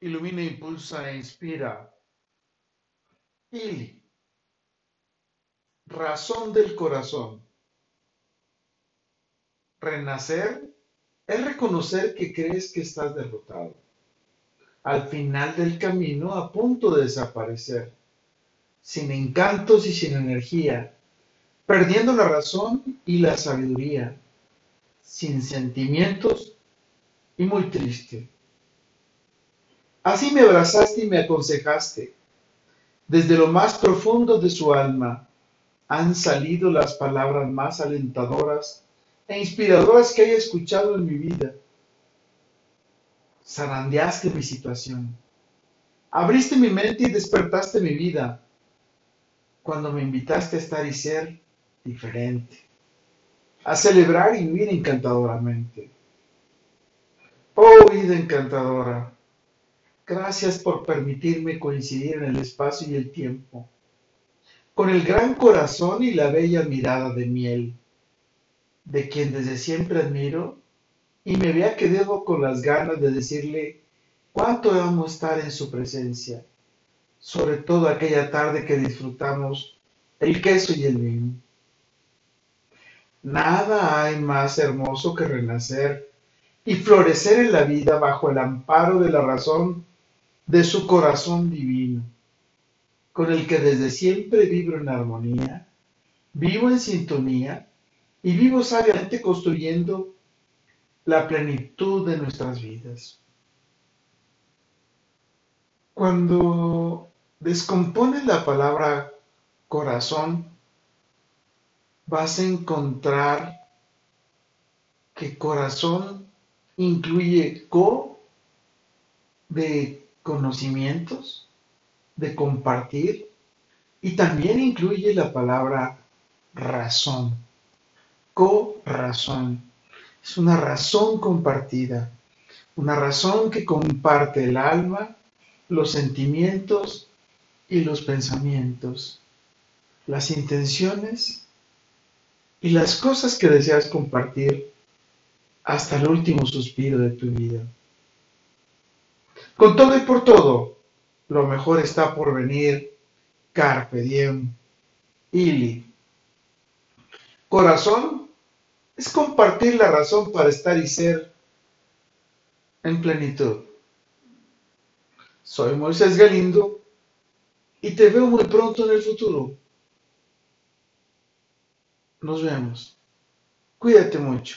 ilumina, impulsa e inspira. Ili, razón del corazón. Renacer es reconocer que crees que estás derrotado, al final del camino a punto de desaparecer, sin encantos y sin energía, perdiendo la razón y la sabiduría, sin sentimientos y muy triste. Así me abrazaste y me aconsejaste. Desde lo más profundo de su alma han salido las palabras más alentadoras e inspiradoras que haya escuchado en mi vida. Zarandeaste mi situación. Abriste mi mente y despertaste mi vida cuando me invitaste a estar y ser diferente, a celebrar y vivir encantadoramente. Oh vida encantadora, Gracias por permitirme coincidir en el espacio y el tiempo, con el gran corazón y la bella mirada de miel, de quien desde siempre admiro y me había quedado con las ganas de decirle cuánto amo estar en su presencia, sobre todo aquella tarde que disfrutamos el queso y el vino. Nada hay más hermoso que renacer y florecer en la vida bajo el amparo de la razón de su corazón divino, con el que desde siempre vibro en armonía, vivo en sintonía y vivo sabiamente construyendo la plenitud de nuestras vidas. Cuando descompones la palabra corazón, vas a encontrar que corazón incluye co de conocimientos, de compartir y también incluye la palabra razón, co-razón. Es una razón compartida, una razón que comparte el alma, los sentimientos y los pensamientos, las intenciones y las cosas que deseas compartir hasta el último suspiro de tu vida. Con todo y por todo, lo mejor está por venir. Carpe diem. Ili. Corazón es compartir la razón para estar y ser en plenitud. Soy Moisés Galindo y te veo muy pronto en el futuro. Nos vemos. Cuídate mucho.